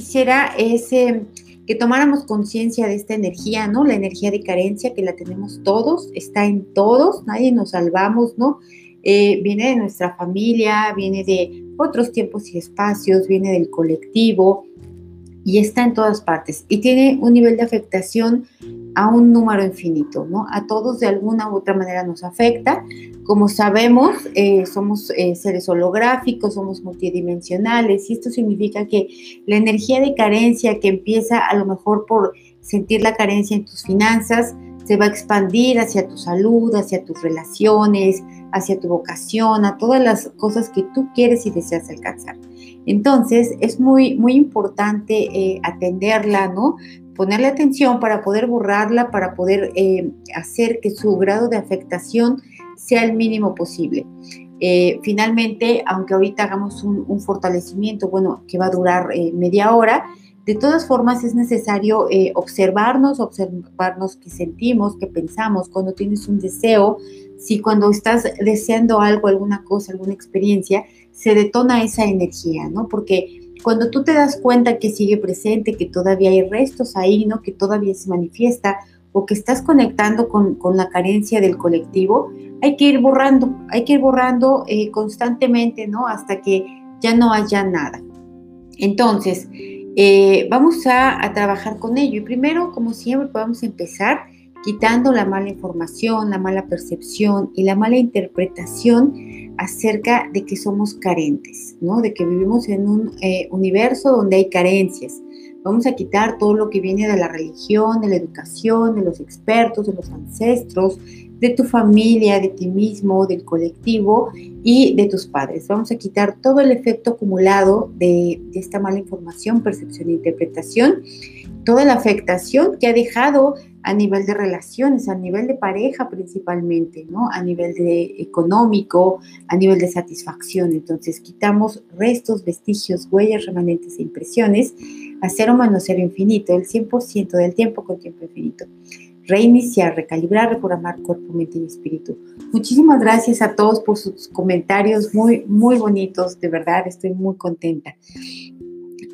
quisiera es em, que tomáramos conciencia de esta energía, ¿no? La energía de carencia que la tenemos todos, está en todos, nadie nos salvamos, ¿no? Eh, viene de nuestra familia, viene de otros tiempos y espacios, viene del colectivo y está en todas partes y tiene un nivel de afectación a un número infinito, ¿no? A todos de alguna u otra manera nos afecta. Como sabemos, eh, somos eh, seres holográficos, somos multidimensionales y esto significa que la energía de carencia que empieza a lo mejor por sentir la carencia en tus finanzas, se va a expandir hacia tu salud, hacia tus relaciones, hacia tu vocación, a todas las cosas que tú quieres y deseas alcanzar. Entonces, es muy, muy importante eh, atenderla, ¿no? Ponerle atención para poder borrarla, para poder eh, hacer que su grado de afectación sea el mínimo posible. Eh, finalmente, aunque ahorita hagamos un, un, fortalecimiento, bueno, que va a durar media hora, de todas formas, es necesario eh, observarnos, observarnos qué sentimos, qué pensamos, cuando tienes un deseo, si cuando estás deseando algo, alguna cosa, alguna experiencia, se detona esa energía, ¿no? Porque cuando tú te das cuenta que sigue presente, que todavía hay restos ahí, ¿no? Que todavía se manifiesta o que estás conectando con, la carencia del colectivo, hay que ir borrando, hay que ir borrando eh, constantemente, ¿no? Hasta que ya no haya nada. Entonces, eh, vamos a, trabajar con ello. Y primero, como siempre, podemos empezar quitando la mala información, la mala percepción y la mala interpretación acerca de que somos carentes, ¿no? De que vivimos en un eh, universo donde hay carencias. Vamos a quitar todo lo que viene de la religión, de la educación, de los expertos, de los ancestros, de tu familia, de ti mismo, del colectivo y de tus padres. Vamos a quitar todo el efecto acumulado de, esta mala información, percepción e interpretación, toda la afectación que ha dejado a nivel de relaciones, a nivel de pareja principalmente, ¿no? A nivel de económico, a nivel de satisfacción. Entonces quitamos restos, vestigios, huellas, remanentes e impresiones a cero menos cero infinito, el 100% del tiempo con tiempo infinito reiniciar, recalibrar, reprogramar cuerpo, mente y espíritu. Muchísimas gracias a todos por sus comentarios muy, muy bonitos, de verdad, estoy muy contenta.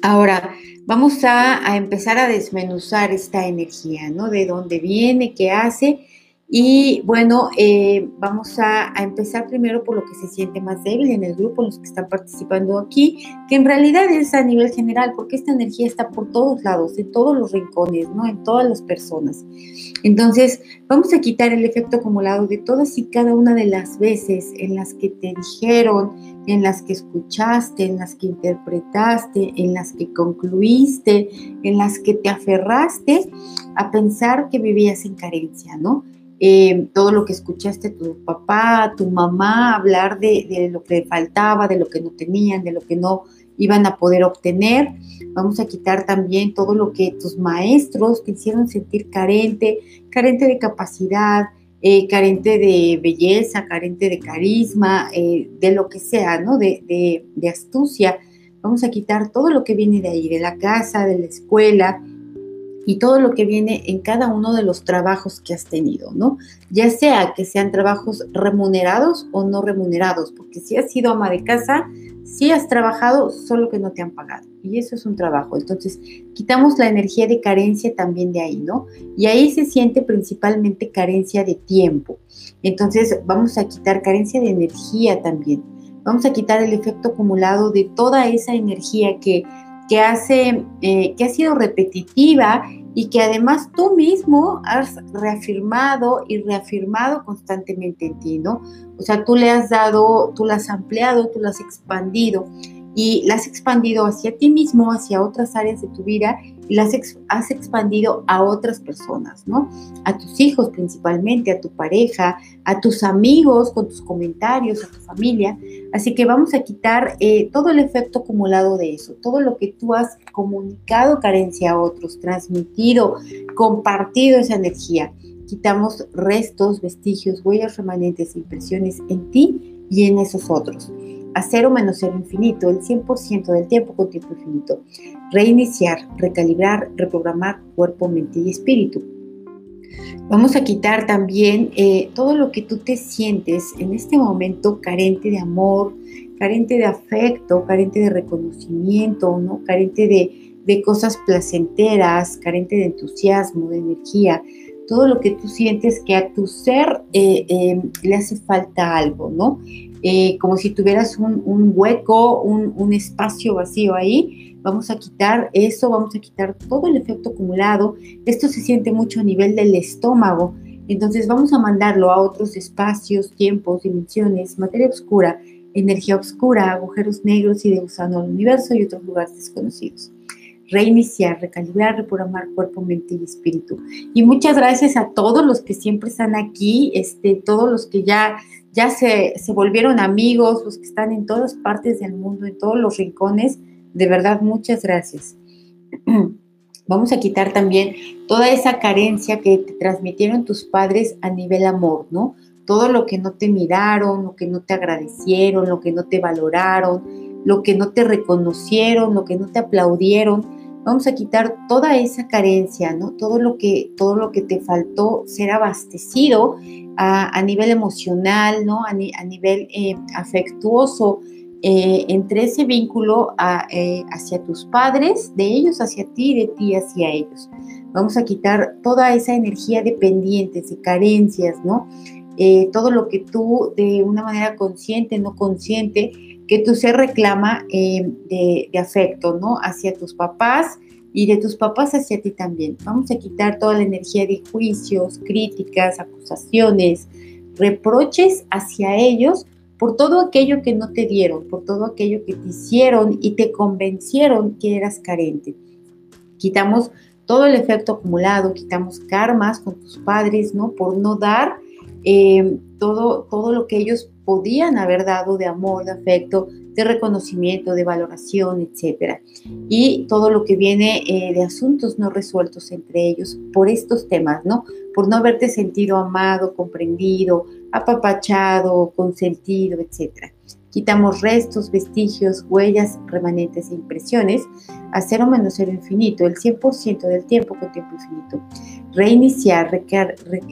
Ahora, vamos a, a empezar a desmenuzar esta energía, ¿no? De dónde viene, qué hace y bueno, eh, vamos a, empezar primero por lo que se siente más débil en el grupo, los que están participando aquí, que en realidad es a nivel general, porque esta energía está por todos lados, en todos los rincones, ¿no? En todas las personas. Entonces, vamos a quitar el efecto acumulado de todas y cada una de las veces en las que te dijeron, en las que escuchaste, en las que interpretaste, en las que concluiste, en las que te aferraste a pensar que vivías en carencia, ¿no? Eh, todo lo que escuchaste tu papá, tu mamá hablar de, lo que faltaba, de lo que no tenían, de lo que no iban a poder obtener. Vamos a quitar también todo lo que tus maestros te hicieron sentir carente, carente de capacidad, eh, carente de belleza, carente de carisma, eh, de lo que sea, ¿no? De, de astucia. Vamos a quitar todo lo que viene de ahí, de la casa, de la escuela, y todo lo que viene en cada uno de los trabajos que has tenido, ¿no? Ya sea que sean trabajos remunerados o no remunerados, porque si has sido ama de casa, si has trabajado, solo que no te han pagado. Y eso es un trabajo. Entonces, quitamos la energía de carencia también de ahí, ¿no? Y ahí se siente principalmente carencia de tiempo. Entonces, vamos a quitar carencia de energía también. Vamos a quitar el efecto acumulado de toda esa energía que que, hace, eh, que ha sido repetitiva y que además tú mismo has reafirmado y reafirmado constantemente en ti, ¿no? O sea, tú le has dado, tú la has ampliado, tú la has expandido y la has expandido hacia ti mismo, hacia otras áreas de tu vida las has expandido a otras personas, ¿no? A tus hijos principalmente, a tu pareja, a tus amigos con tus comentarios, a tu familia. Así que vamos a quitar eh, todo el efecto acumulado de eso, todo lo que tú has comunicado carencia a otros, transmitido, compartido esa energía. Quitamos restos, vestigios, huellas remanentes, impresiones en ti y en esos otros a cero menos cero infinito, el 100% del tiempo con tiempo infinito. Reiniciar, recalibrar, reprogramar cuerpo, mente y espíritu. Vamos a quitar también eh, todo lo que tú te sientes en este momento carente de amor, carente de afecto, carente de reconocimiento, ¿no? carente de, de cosas placenteras, carente de entusiasmo, de energía, todo lo que tú sientes que a tu ser eh, eh, le hace falta algo, ¿no? Eh, como si tuvieras un, hueco, un, un, espacio vacío ahí, vamos a quitar eso, vamos a quitar todo el efecto acumulado. Esto se siente mucho a nivel del estómago, entonces vamos a mandarlo a otros espacios, tiempos, dimensiones, materia oscura, energía oscura, agujeros negros y de gusano al universo y otros lugares desconocidos reiniciar, recalibrar, reprogramar cuerpo, mente y espíritu. Y muchas gracias a todos los que siempre están aquí, este, todos los que ya, ya se, se volvieron amigos, los que están en todas partes del mundo, en todos los rincones. De verdad, muchas gracias. Vamos a quitar también toda esa carencia que te transmitieron tus padres a nivel amor, ¿no? Todo lo que no te miraron, lo que no te agradecieron, lo que no te valoraron, lo que no te reconocieron, lo que no te aplaudieron, vamos a quitar toda esa carencia, ¿no? Todo lo que, todo lo que te faltó ser abastecido a, nivel emocional, ¿no? A, nivel eh, afectuoso, eh, entre ese vínculo eh, hacia tus padres, de ellos hacia ti, de ti hacia ellos. Vamos a quitar toda esa energía de pendientes, de carencias, ¿no? todo lo que tú de una manera consciente, no consciente, que tu ser reclama eh, de, afecto, ¿no? Hacia tus papás y de tus papás hacia ti también. Vamos a quitar toda la energía de juicios, críticas, acusaciones, reproches hacia ellos por todo aquello que no te dieron, por todo aquello que te hicieron y te convencieron que eras carente. Quitamos todo el efecto acumulado, quitamos karmas con tus padres, ¿no? Por no dar eh, todo, todo lo que ellos podían haber dado de amor, de afecto, de reconocimiento, de valoración, etc. Y todo lo que viene eh, de asuntos no resueltos entre ellos por estos temas, ¿no? Por no haberte sentido amado, comprendido, apapachado, consentido, etc. Quitamos restos, vestigios, huellas, remanentes e impresiones a cero menos cero infinito, el 100% del tiempo con tiempo infinito. Reiniciar,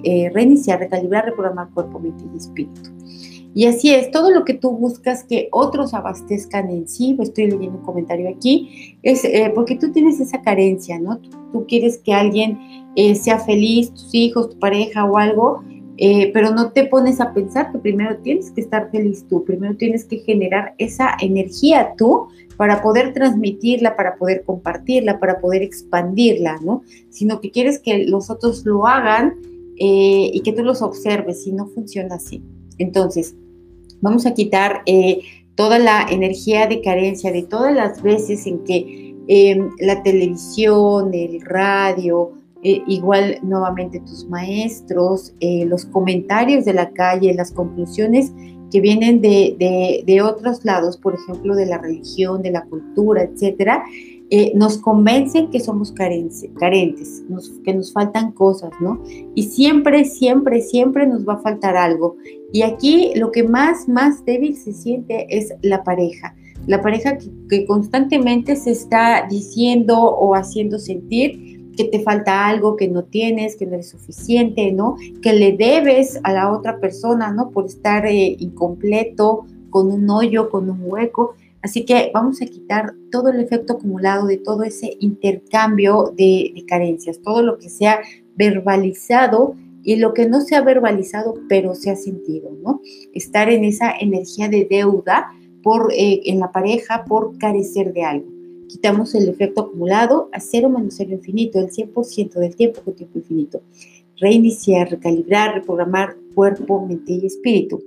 eh, reiniciar, recalibrar, reprogramar cuerpo, mente y espíritu. Y así es, todo lo que tú buscas que otros abastezcan en sí, estoy leyendo un comentario aquí, es eh, porque tú tienes esa carencia, ¿no? Tú, quieres que alguien eh, sea feliz, tus hijos, tu pareja o algo, eh, pero no te pones a pensar que primero tienes que estar feliz tú, primero tienes que generar esa energía tú para poder transmitirla, para poder compartirla, para poder expandirla, ¿no? Sino que quieres que los otros lo hagan y que tú los observes y no funciona así. Entonces, vamos a quitar eh, toda la energía de carencia de todas las veces en que em, la televisión, el radio, eh, igual nuevamente tus maestros, eh, los comentarios de la calle, las conclusiones que vienen de, otros lados, por ejemplo, de la religión, de la cultura, etcétera, eh, nos convencen que somos carentes, que nos faltan cosas, ¿no? Y siempre, siempre, siempre nos va a faltar algo. Y aquí lo que más, más débil se siente es la pareja. La pareja que constantemente se está diciendo o haciendo sentir que te falta algo que no tienes, que no eres suficiente, ¿no? Que le debes a la otra persona, ¿no? Por estar eh, incompleto, con un hoyo, con un hueco. Así que vamos a quitar todo el efecto acumulado de todo ese intercambio de, carencias, todo lo que sea verbalizado y lo que no sea verbalizado, pero se ha sentido, ¿no? Estar en esa energía de deuda por, eh, en la pareja por carecer de algo quitamos el efecto acumulado a cero menos cero infinito, el 100% del tiempo con tiempo infinito. Reiniciar, recalibrar, reprogramar cuerpo, mente y espíritu.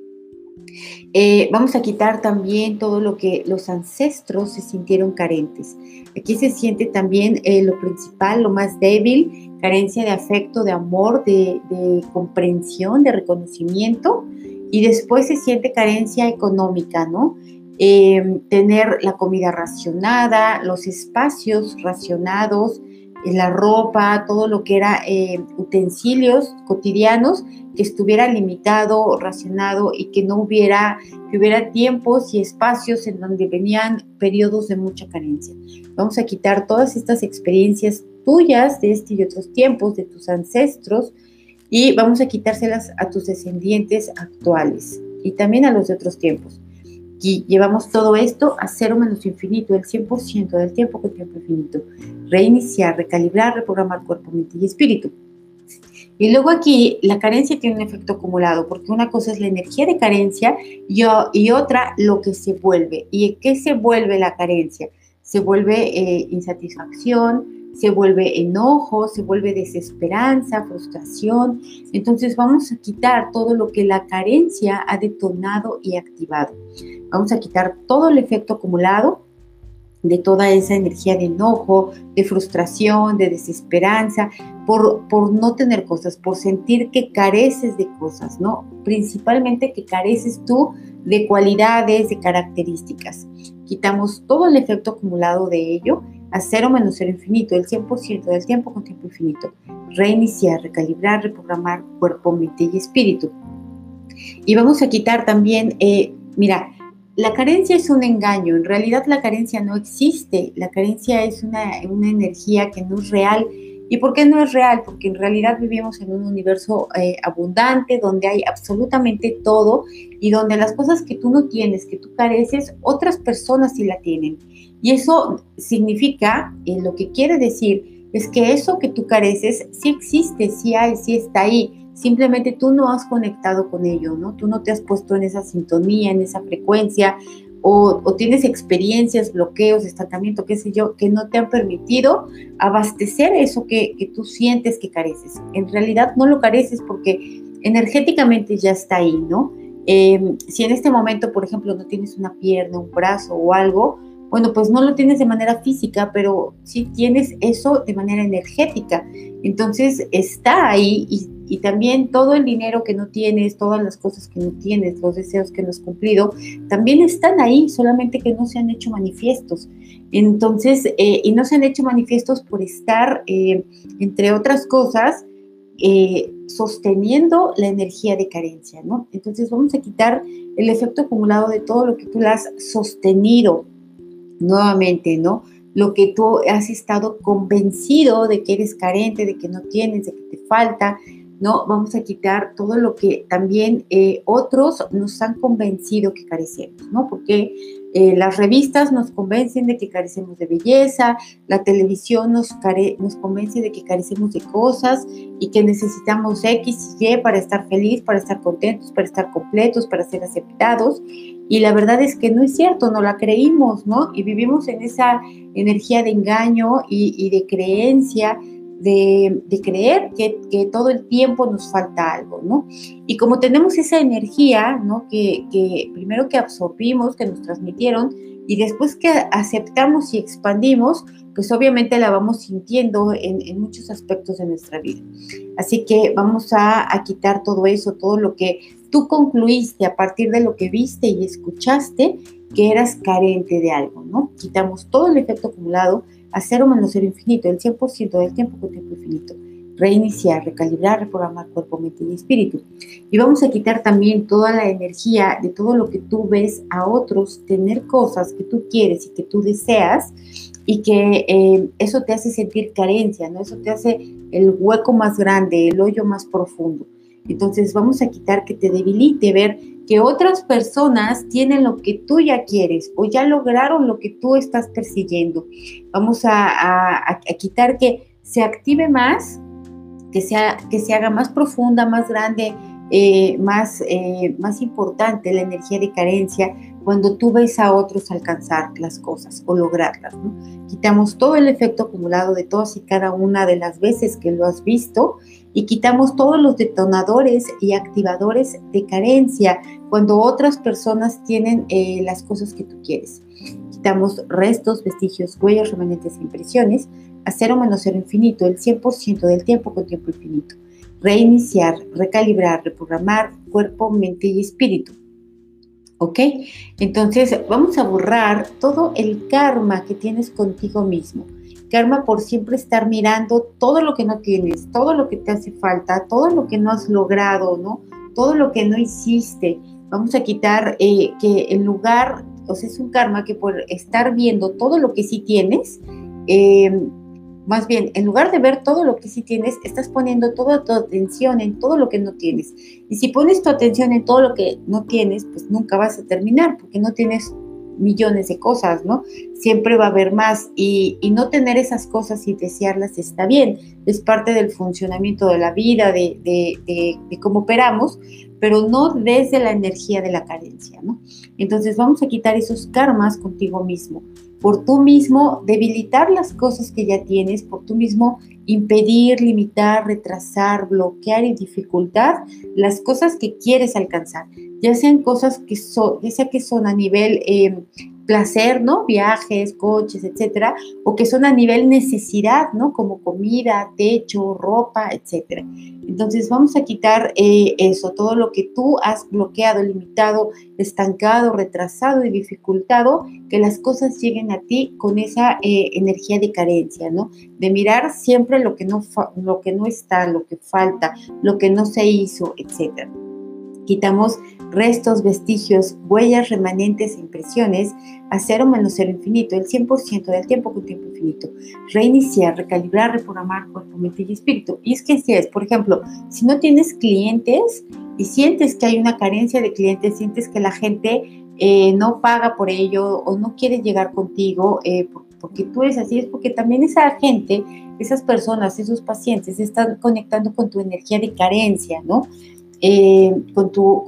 Eh, vamos a quitar también todo lo que los ancestros se sintieron carentes. Aquí se siente también eh, lo principal, lo más débil, carencia de afecto, de amor, de, comprensión, de reconocimiento. Y después se siente carencia económica, ¿no? Em, tener la comida racionada, los espacios racionados, eh, la ropa, todo lo que era eh, utensilios cotidianos, que estuviera limitado, racionado y que no hubiera, que hubiera tiempos y espacios en donde venían periodos de mucha carencia. Vamos a quitar todas estas experiencias tuyas de este y otros tiempos, de tus ancestros, y vamos a quitárselas a tus descendientes actuales y también a los de otros tiempos Y llevamos todo esto a cero menos infinito, el 100% del tiempo con tiempo infinito. Reiniciar, recalibrar, reprogramar cuerpo, mente y espíritu. Y luego aquí la carencia tiene un efecto acumulado, porque una cosa es la energía de carencia y, y otra lo que se vuelve. ¿Y qué se vuelve la carencia? Se vuelve eh, insatisfacción, se vuelve enojo, se vuelve desesperanza, frustración. Entonces vamos a quitar todo lo que la carencia ha detonado y activado. Vamos a quitar todo el efecto acumulado de toda esa energía de enojo, de frustración, de desesperanza, por, por no tener cosas, por sentir que careces de cosas, ¿no? Principalmente que careces tú de cualidades, de características. Quitamos todo el efecto acumulado de ello a cero menos cero infinito, el 100% del tiempo con tiempo infinito. Reiniciar, recalibrar, reprogramar cuerpo, mente y espíritu. Y vamos a quitar también, eh, mira, la carencia es un engaño, en realidad la carencia no existe, la carencia es una, una energía que no es real. ¿Y por qué no es real? Porque en realidad vivimos en un universo eh, abundante donde hay absolutamente todo y donde las cosas que tú no tienes, que tú careces, otras personas sí la tienen. Y eso significa, eh, lo que quiere decir, es que eso que tú careces sí existe, sí hay, sí está ahí. Simplemente tú no has conectado con ello, ¿no? Tú no te has puesto en esa sintonía, en esa frecuencia, o, tienes experiencias, bloqueos, estancamiento, qué sé yo, que no te han permitido abastecer eso que, que tú sientes que careces. En realidad no lo careces porque energéticamente ya está ahí, ¿no? Em, si en este momento, por ejemplo, no tienes una pierna, un brazo o algo, bueno, pues no lo tienes de manera física, pero sí tienes eso de manera energética. Entonces está ahí y, también todo el dinero que no tienes, todas las cosas que no tienes, los deseos que no has cumplido, también están ahí, solamente que no se han hecho manifiestos. Entonces, eh, y no se han hecho manifiestos por estar, eh, entre otras cosas, eh, sosteniendo la energía de carencia, ¿no? Entonces vamos a quitar el efecto acumulado de todo lo que tú has sostenido nuevamente, ¿no? Lo que tú has estado convencido de que eres carente, de que no tienes, de que te falta, ¿no? Vamos a quitar todo lo que también eh, otros nos han convencido que carecemos, ¿no? Porque eh, las revistas nos convencen de que carecemos de belleza, la televisión nos, nos convence de que carecemos de cosas y que necesitamos X y Y para estar feliz, para estar contentos, para estar completos, para ser aceptados. Y la verdad es que no es cierto, no la creímos, ¿no? Y vivimos en esa energía de engaño y de creencia de, creer que, todo el tiempo nos falta algo, ¿no? Y como tenemos esa energía, ¿no? Que, primero que absorbimos, que nos transmitieron, y después que aceptamos y expandimos, pues obviamente la vamos sintiendo en, muchos aspectos de nuestra vida. Así que vamos a, a quitar todo eso, todo lo que tú concluiste a partir de lo que viste y escuchaste que eras carente de algo, ¿no? Quitamos todo el efecto acumulado a cero menos cero infinito, el 100% del tiempo con tiempo infinito. Reiniciar, recalibrar, reprogramar cuerpo, mente y espíritu. Y vamos a quitar también toda la energía de todo lo que tú ves a otros tener cosas que tú quieres y que tú deseas y que eh, eso te hace sentir carencia, ¿no? Eso te hace el hueco más grande, el hoyo más profundo. Entonces vamos a quitar que te debilite ver que otras personas tienen lo que tú ya quieres o ya lograron lo que tú estás persiguiendo. Vamos a, quitar que se active más, que, sea, que se haga más profunda, más grande, eh, más, eh, más importante la energía de carencia cuando tú ves a otros alcanzar las cosas o lograrlas. Quitamos todo el efecto acumulado de todas y cada una de las veces que lo has visto y quitamos todos los detonadores y activadores de carencia cuando otras personas tienen eh, las cosas que tú quieres. Quitamos restos, vestigios, huellas, remanentes e impresiones a cero menos cero infinito, el 100% del tiempo con tiempo infinito. Reiniciar, recalibrar, reprogramar cuerpo, mente y espíritu. ¿Ok? Entonces vamos a borrar todo el karma que tienes contigo mismo karma por siempre estar mirando todo lo que no tienes, todo lo que te hace falta, todo lo que no has logrado, ¿no? Todo lo que no hiciste. Vamos a quitar eh, que en lugar, o sea, es un karma que por estar viendo todo lo que sí tienes, eh, más bien, en lugar de ver todo lo que sí tienes, estás poniendo toda tu atención en todo lo que no tienes. Y si pones tu atención en todo lo que no tienes, pues nunca vas a terminar porque no tienes millones de cosas, ¿no? Siempre va a haber más y, no tener esas cosas y desearlas está bien, es parte del funcionamiento de la vida, de, de, cómo operamos, pero no desde la energía de la carencia, ¿no? Entonces vamos a quitar esos karmas contigo mismo, por tú mismo debilitar las cosas que ya tienes, por tú mismo impedir, limitar, retrasar, bloquear y dificultar las cosas que quieres alcanzar ya sean cosas que son, ya sea que son a nivel eh, placer, ¿no? Viajes, coches, etcétera, o que son a nivel necesidad, ¿no? Como comida, techo, ropa, etcétera. Entonces vamos a quitar eh, eso, todo lo que tú has bloqueado, limitado, estancado, retrasado y dificultado, que las cosas lleguen a ti con esa eh, energía de carencia, ¿no? De mirar siempre lo que no, lo que no está, lo que falta, lo que no se hizo, etcétera. Quitamos restos, vestigios, huellas, remanentes e impresiones a cero menos cero infinito, el 100% del tiempo con tiempo infinito. Reiniciar, recalibrar, reprogramar cuerpo, mente y espíritu. Y es que si es, por ejemplo, si no tienes clientes y sientes que hay una carencia de clientes, sientes que la gente eh, no paga por ello o no quiere llegar contigo eh, porque tú eres así, es porque también esa gente, esas personas, esos pacientes están conectando con tu energía de carencia, ¿no? Eh, con, tu,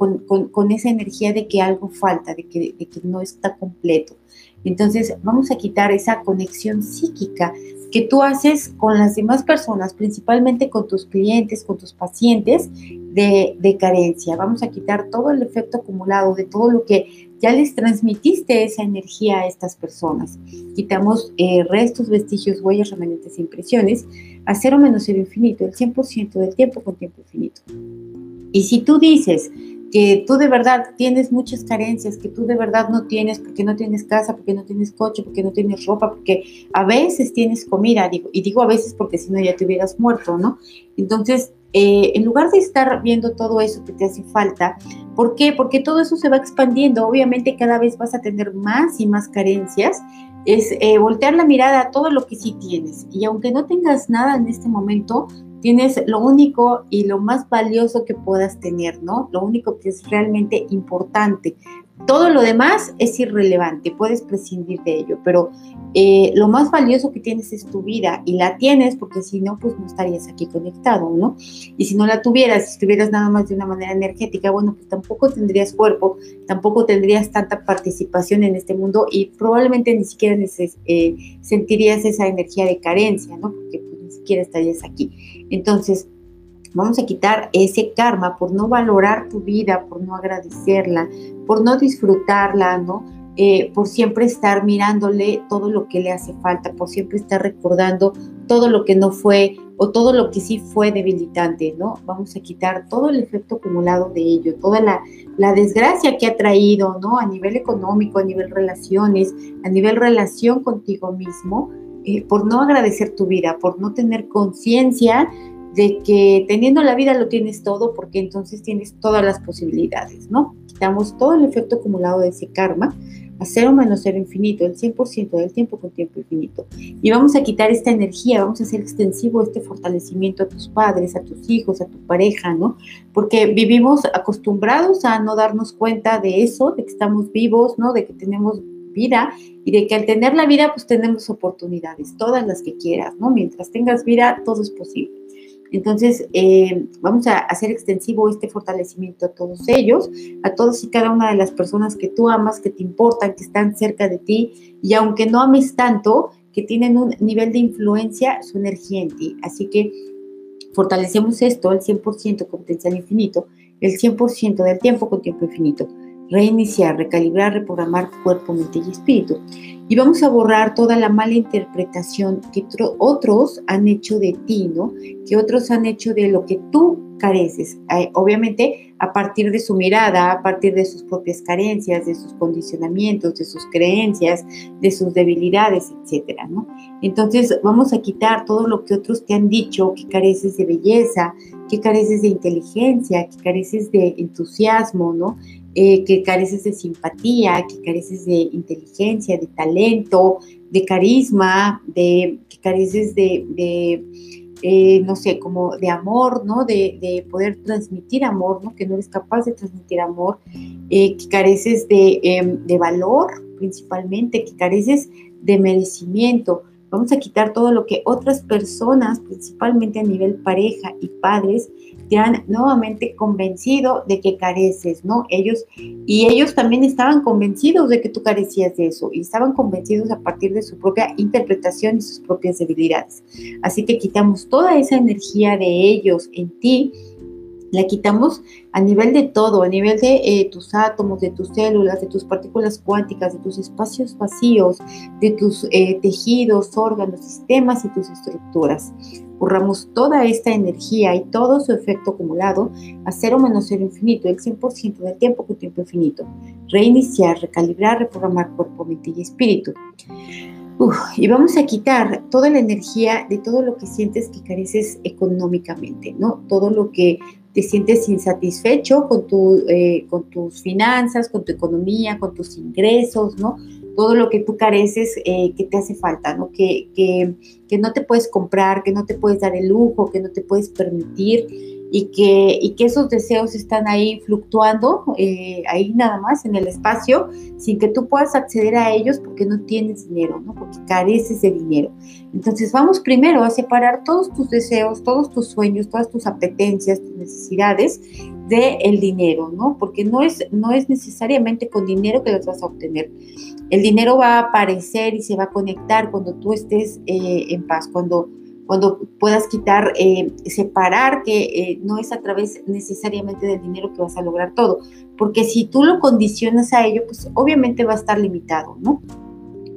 con, esa energía de que algo falta, de que, de que no está completo. Entonces vamos a quitar esa conexión psíquica que tú haces con las demás personas, principalmente con tus clientes, con tus pacientes de, de, carencia. Vamos a quitar todo el efecto acumulado de todo lo que ya les transmitiste esa energía a estas personas. Quitamos eh, restos, vestigios, huellas, remanentes e impresiones a cero menos cero infinito, el 100% del tiempo con tiempo infinito. Y si tú dices que tú de verdad tienes muchas carencias, que tú de verdad no tienes, porque no tienes casa, porque no tienes coche, porque no tienes ropa, porque a veces tienes comida, digo, y digo a veces porque si no ya te hubieras muerto, ¿no? Entonces, eh, en lugar de estar viendo todo eso que te hace falta, ¿por qué? Porque todo eso se va expandiendo, obviamente cada vez vas a tener más y más carencias, es eh, voltear la mirada a todo lo que sí tienes, y aunque no tengas nada en este momento, tienes lo único y lo más valioso que puedas tener, ¿no? Lo único que es realmente importante. Todo lo demás es irrelevante, puedes prescindir de ello, pero eh, lo más valioso que tienes es tu vida y la tienes porque si no, pues no estarías aquí conectado, ¿no? Y si no la tuvieras, si estuvieras nada más de una manera energética, bueno, pues tampoco tendrías cuerpo, tampoco tendrías tanta participación en este mundo y probablemente ni siquiera eh, sentirías esa energía de carencia, ¿no? Porque pues, ni siquiera estarías aquí. Entonces, vamos a quitar ese karma por no valorar tu vida, por no agradecerla, por no disfrutarla, ¿no? Eh, por siempre estar mirándole todo lo que le hace falta, por siempre estar recordando todo lo que no fue o todo lo que sí fue debilitante, ¿no? Vamos a quitar todo el efecto acumulado de ello, toda la, la desgracia que ha traído, ¿no? A nivel económico, a nivel relaciones, a nivel relación contigo mismo, eh, por no agradecer tu vida, por no tener conciencia de que teniendo la vida lo tienes todo, porque entonces tienes todas las posibilidades, ¿no? Quitamos todo el efecto acumulado de ese karma a cero menos cero infinito, el 100% del tiempo con tiempo infinito. Y vamos a quitar esta energía, vamos a hacer extensivo este fortalecimiento a tus padres, a tus hijos, a tu pareja, ¿no? Porque vivimos acostumbrados a no darnos cuenta de eso, de que estamos vivos, ¿no? De que tenemos vida y de que al tener la vida pues tenemos oportunidades, todas las que quieras, ¿no? Mientras tengas vida, todo es posible. Entonces, eh, vamos a hacer extensivo este fortalecimiento a todos ellos, a todos y cada una de las personas que tú amas, que te importan, que están cerca de ti, y aunque no ames tanto, que tienen un nivel de influencia, su energía en ti. Así que fortalecemos esto al 100% con potencial infinito, el 100% del tiempo con tiempo infinito reiniciar, recalibrar, reprogramar cuerpo, mente y espíritu. Y vamos a borrar toda la mala interpretación que otros han hecho de ti, ¿no? Que otros han hecho de lo que tú careces. Obviamente a partir de su mirada, a partir de sus propias carencias, de sus condicionamientos, de sus creencias, de sus debilidades, etcétera, ¿no? Entonces vamos a quitar todo lo que otros te han dicho, que careces de belleza, que careces de inteligencia, que careces de entusiasmo, ¿no? Eh, que careces de simpatía, que careces de inteligencia, de talento, de carisma, de que careces de, eh, no sé, como de amor, ¿no? De, poder transmitir amor, ¿no? Que no eres capaz de transmitir amor, eh, que careces em, de valor principalmente, que careces de merecimiento. Vamos a quitar todo lo que otras personas, principalmente a nivel pareja y padres, te han nuevamente convencido de que careces, ¿no? Ellos, y ellos también estaban convencidos de que tú carecías de eso, y estaban convencidos a partir de su propia interpretación y sus propias debilidades. Así que quitamos toda esa energía de ellos en ti la quitamos a nivel de todo, a nivel de eh, tus átomos, de tus células, de tus partículas cuánticas, de tus espacios vacíos, de tus eh, tejidos, órganos, sistemas y tus estructuras. Borramos toda esta energía y todo su efecto acumulado a cero menos cero infinito, el 100% del tiempo con tiempo infinito. Reiniciar, recalibrar, reprogramar cuerpo, mente y espíritu. y vamos a quitar toda la energía de todo lo que sientes que careces económicamente, ¿no? Todo lo que te sientes insatisfecho con, tu, eh, con tus finanzas, con tu economía, con tus ingresos, ¿no? todo lo que tú careces eh, que te hace falta, ¿no? Que, que, que, no te puedes comprar, que no te puedes dar el lujo, que no te puedes permitir y que, y que esos deseos están ahí fluctuando, eh, ahí nada más en el espacio, sin que tú puedas acceder a ellos porque no tienes dinero, ¿no? Porque careces de dinero. Entonces vamos primero a separar todos tus deseos, todos tus sueños, todas tus apetencias, tus necesidades del el dinero, ¿no? Porque no es, no es necesariamente con dinero que las vas a obtener. El dinero va a aparecer y se va a conectar cuando tú estés eh, en paz, cuando cuando puedas quitar, eh, separar que eh, no es a través necesariamente del dinero que vas a lograr todo, porque si tú lo condicionas a ello, pues obviamente va a estar limitado, ¿no?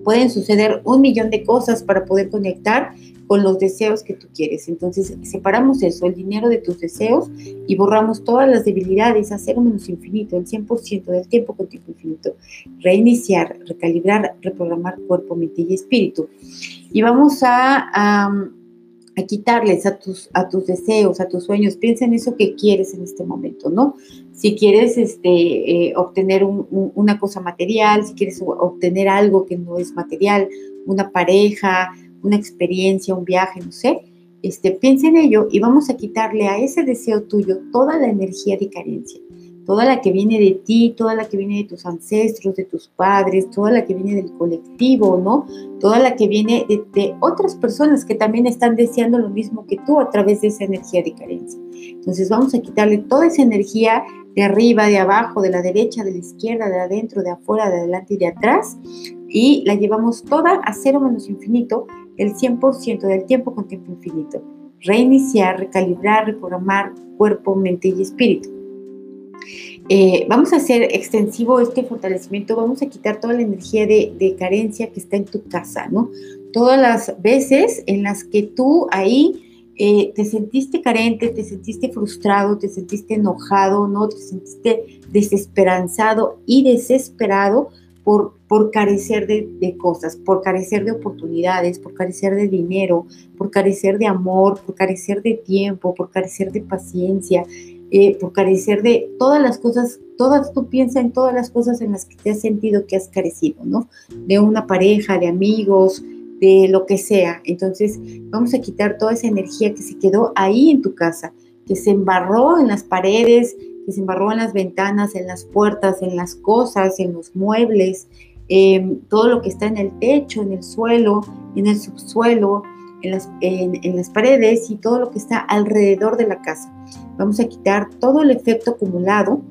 Pueden suceder un millón de cosas para poder conectar con los deseos que tú quieres. Entonces, separamos eso, el dinero de tus deseos y borramos todas las debilidades a cero menos infinito, el 100% del tiempo con tiempo infinito. Reiniciar, recalibrar, reprogramar cuerpo, mente y espíritu. Y vamos a a quitarles a tus, a tus deseos, a tus sueños. Piensa en eso que quieres en este momento, ¿no? Si quieres este, eh, obtener una cosa material, si quieres obtener algo que no es material, una pareja, una experiencia, un viaje, no sé, este, piensa en ello y vamos a quitarle a ese deseo tuyo toda la energía de carencia toda la que viene de ti, toda la que viene de tus ancestros, de tus padres, toda la que viene del colectivo, ¿no? Toda la que viene de, otras personas que también están deseando lo mismo que tú a través de esa energía de carencia. Entonces vamos a quitarle toda esa energía de arriba, de abajo, de la derecha, de la izquierda, de adentro, de afuera, de adelante y de atrás y la llevamos toda a cero menos infinito, el 100% del tiempo con tiempo infinito. Reiniciar, recalibrar, reprogramar cuerpo, mente y espíritu. Eh, vamos a hacer extensivo este fortalecimiento, vamos a quitar toda la energía de, carencia que está en tu casa, ¿no? Todas las veces en las que tú ahí eh, te sentiste carente, te sentiste frustrado, te sentiste enojado, ¿no? Te sentiste desesperanzado y desesperado por, por carecer de, de, cosas, por carecer de oportunidades, por carecer de dinero, por carecer de amor, por carecer de tiempo, por carecer de paciencia. Eh, por carecer de todas las cosas, todas, tú piensas en todas las cosas en las que te has sentido que has carecido, ¿no? De una pareja, de amigos, de lo que sea. Entonces, vamos a quitar toda esa energía que se quedó ahí en tu casa, que se embarró en las paredes, que se embarró en las ventanas, en las puertas, en las cosas, en los muebles, todo lo que está en el techo, en el suelo, en el subsuelo, en las, paredes y todo lo que está alrededor de la casa. Vamos a quitar todo el efecto acumulado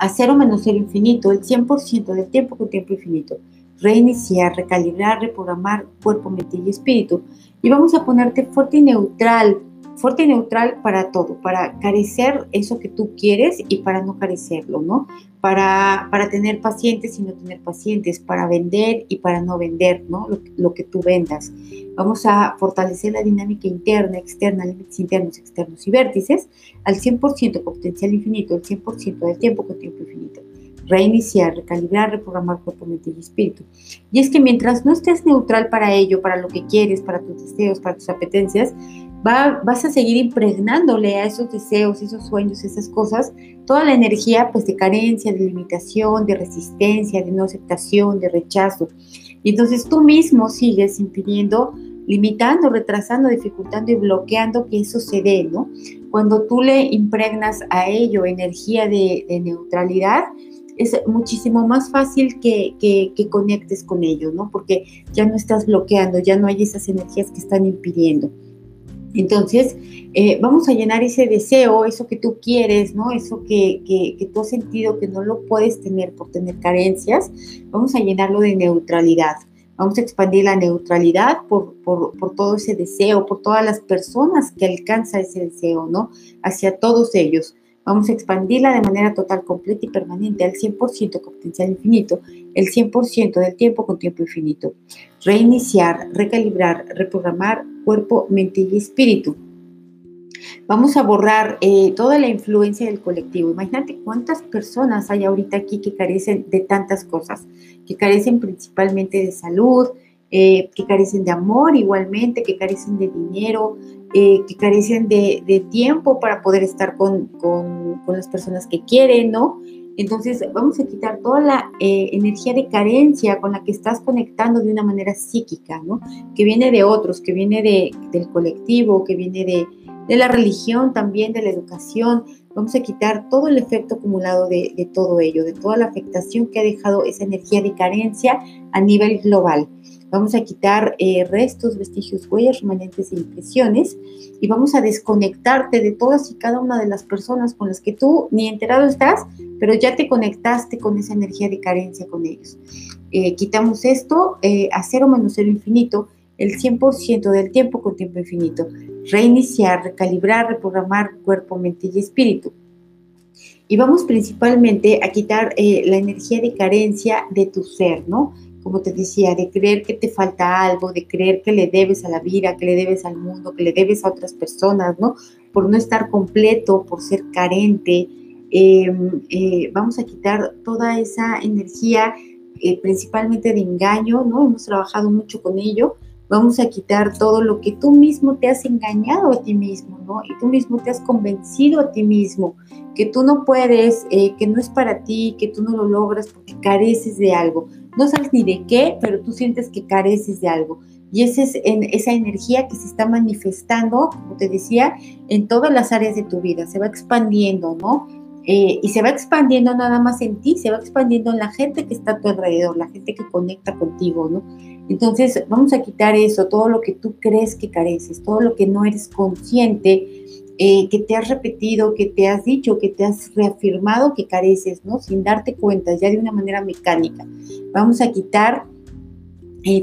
a cero menos cero infinito, el 100% del tiempo con tiempo infinito. Reiniciar, recalibrar, reprogramar cuerpo, mente y espíritu. Y vamos a ponerte fuerte y neutral fuerte y neutral para todo, para carecer eso que tú quieres y para no carecerlo, ¿no? Para, para tener pacientes y no tener pacientes, para vender y para no vender, ¿no? Lo, lo que tú vendas. Vamos a fortalecer la dinámica interna, externa, límites internos, externos y vértices al 100% con potencial infinito, el 100% del tiempo con tiempo infinito reiniciar, recalibrar, reprogramar cuerpo, mente y espíritu. Y es que mientras no estés neutral para ello, para lo que quieres, para tus deseos, para tus apetencias, vas a seguir impregnándole a esos deseos, esos sueños, esas cosas, toda la energía pues de carencia, de limitación, de resistencia, de no aceptación, de rechazo. Y entonces tú mismo sigues impidiendo, limitando, retrasando, dificultando y bloqueando que eso se dé, ¿no? Cuando tú le impregnas a ello energía de, neutralidad, es muchísimo más fácil que, que, que, conectes con ello, ¿no? Porque ya no estás bloqueando, ya no hay esas energías que están impidiendo. Entonces, eh, vamos a llenar ese deseo, eso que tú quieres, ¿no? Eso que, que, tú has sentido que no lo puedes tener por tener carencias, vamos a llenarlo de neutralidad. Vamos a expandir la neutralidad por, por, por, todo ese deseo, por todas las personas que alcanza ese deseo, ¿no? Hacia todos ellos. Vamos a expandirla de manera total, completa y permanente al 100% con potencial infinito, el 100% del tiempo con tiempo infinito. Reiniciar, recalibrar, reprogramar cuerpo, mente y espíritu. Vamos a borrar eh, toda la influencia del colectivo. Imagínate cuántas personas hay ahorita aquí que carecen de tantas cosas, que carecen principalmente de salud, eh, que carecen de amor igualmente, que carecen de dinero, eh, que carecen de, tiempo para poder estar con, las personas que quieren, ¿no? Entonces vamos a quitar toda la eh, energía de carencia con la que estás conectando de una manera psíquica, ¿no? Que viene de otros, que viene de, del colectivo, que viene de, la religión también, de la educación. Vamos a quitar todo el efecto acumulado de todo ello, de toda la afectación que ha dejado esa energía de carencia a nivel global. Vamos a quitar eh, restos, vestigios, huellas, remanentes e impresiones y vamos a desconectarte de todas y cada una de las personas con las que tú ni enterado estás, pero ya te conectaste con esa energía de carencia con ellos. Eh, quitamos esto eh, a cero menos cero infinito, el 100% del tiempo con tiempo infinito. Reiniciar, recalibrar, reprogramar cuerpo, mente y espíritu. Y vamos principalmente a quitar la energía de carencia de tu ser, ¿no? Como te decía, de creer que te falta algo, de creer que le debes a la vida, que le debes al mundo, que le debes a otras personas, ¿no? Por no estar completo, por ser carente. Em, eh, vamos a quitar toda esa energía, eh, principalmente de engaño, ¿no? Hemos trabajado mucho con ello. Vamos a quitar todo lo que tú mismo te has engañado a ti mismo, ¿no? Y tú mismo te has convencido a ti mismo que tú no puedes, eh, que no es para ti, que tú no lo logras porque careces de algo no sabes ni de qué, pero tú sientes que careces de algo. Y esa es en, esa energía que se está manifestando, como te decía, en todas las áreas de tu vida, se va expandiendo, ¿no? Eh, y se va expandiendo nada más en ti, se va expandiendo en la gente que está a tu alrededor, la gente que conecta contigo, ¿no? Entonces, vamos a quitar eso, todo lo que tú crees que careces, todo lo que no eres consciente eh, que te has repetido, que te has dicho, que te has reafirmado que careces, ¿no? Sin darte cuenta, ya de una manera mecánica. Vamos a quitar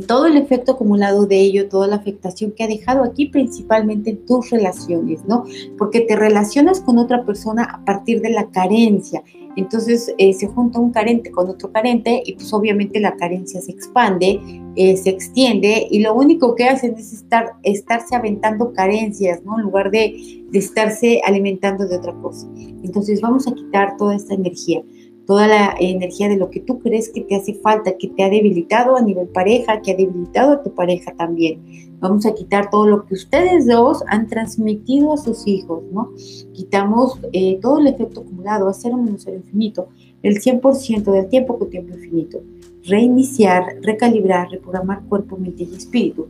todo el efecto acumulado de ello, toda la afectación que ha dejado aquí, principalmente en tus relaciones, ¿no? Porque te relacionas con otra persona a partir de la carencia. Entonces eh, se junta un carente con otro carente y pues obviamente la carencia se expande, eh, se extiende y lo único que hacen es estar, estarse aventando carencias, ¿no? En lugar de, de estarse alimentando de otra cosa. Entonces vamos a quitar toda esta energía toda la energía de lo que tú crees que te hace falta, que te ha debilitado a nivel pareja, que ha debilitado a tu pareja también. Vamos a quitar todo lo que ustedes dos han transmitido a sus hijos, ¿no? Quitamos eh, todo el efecto acumulado, a cero menos cero infinito, el 100% del tiempo con tiempo infinito. Reiniciar, recalibrar, reprogramar cuerpo, mente y espíritu.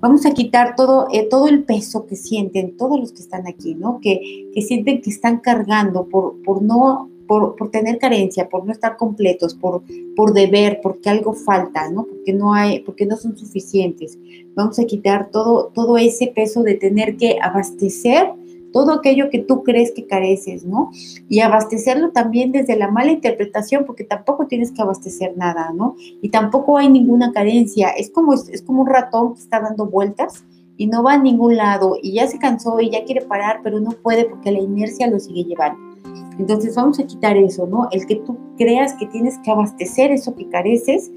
Vamos a quitar todo, eh, todo el peso que sienten todos los que están aquí, ¿no? Que, que sienten que están cargando por, por no por, tener carencia, por no estar completos, por, por deber, porque algo falta, ¿no? Porque no hay, porque no son suficientes. Vamos a quitar todo, todo ese peso de tener que abastecer todo aquello que tú crees que careces, ¿no? Y abastecerlo también desde la mala interpretación, porque tampoco tienes que abastecer nada, ¿no? Y tampoco hay ninguna carencia. Es como, es como un ratón que está dando vueltas y no va a ningún lado y ya se cansó y ya quiere parar, pero no puede porque la inercia lo sigue llevando. Entonces vamos a quitar eso, ¿no? El que tú creas que tienes que abastecer eso que careces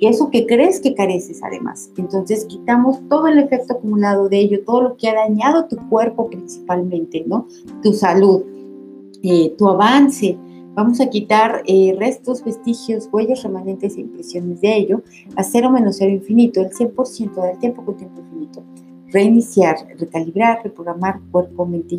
eso que crees que careces además. Entonces quitamos todo el efecto acumulado de ello, todo lo que ha dañado tu cuerpo principalmente, ¿no? Tu salud, eh, tu avance. Vamos a quitar eh, restos, vestigios, huellas remanentes e impresiones de ello a cero menos cero infinito, el 100% del tiempo con tiempo infinito reiniciar, recalibrar, reprogramar cuerpo, mente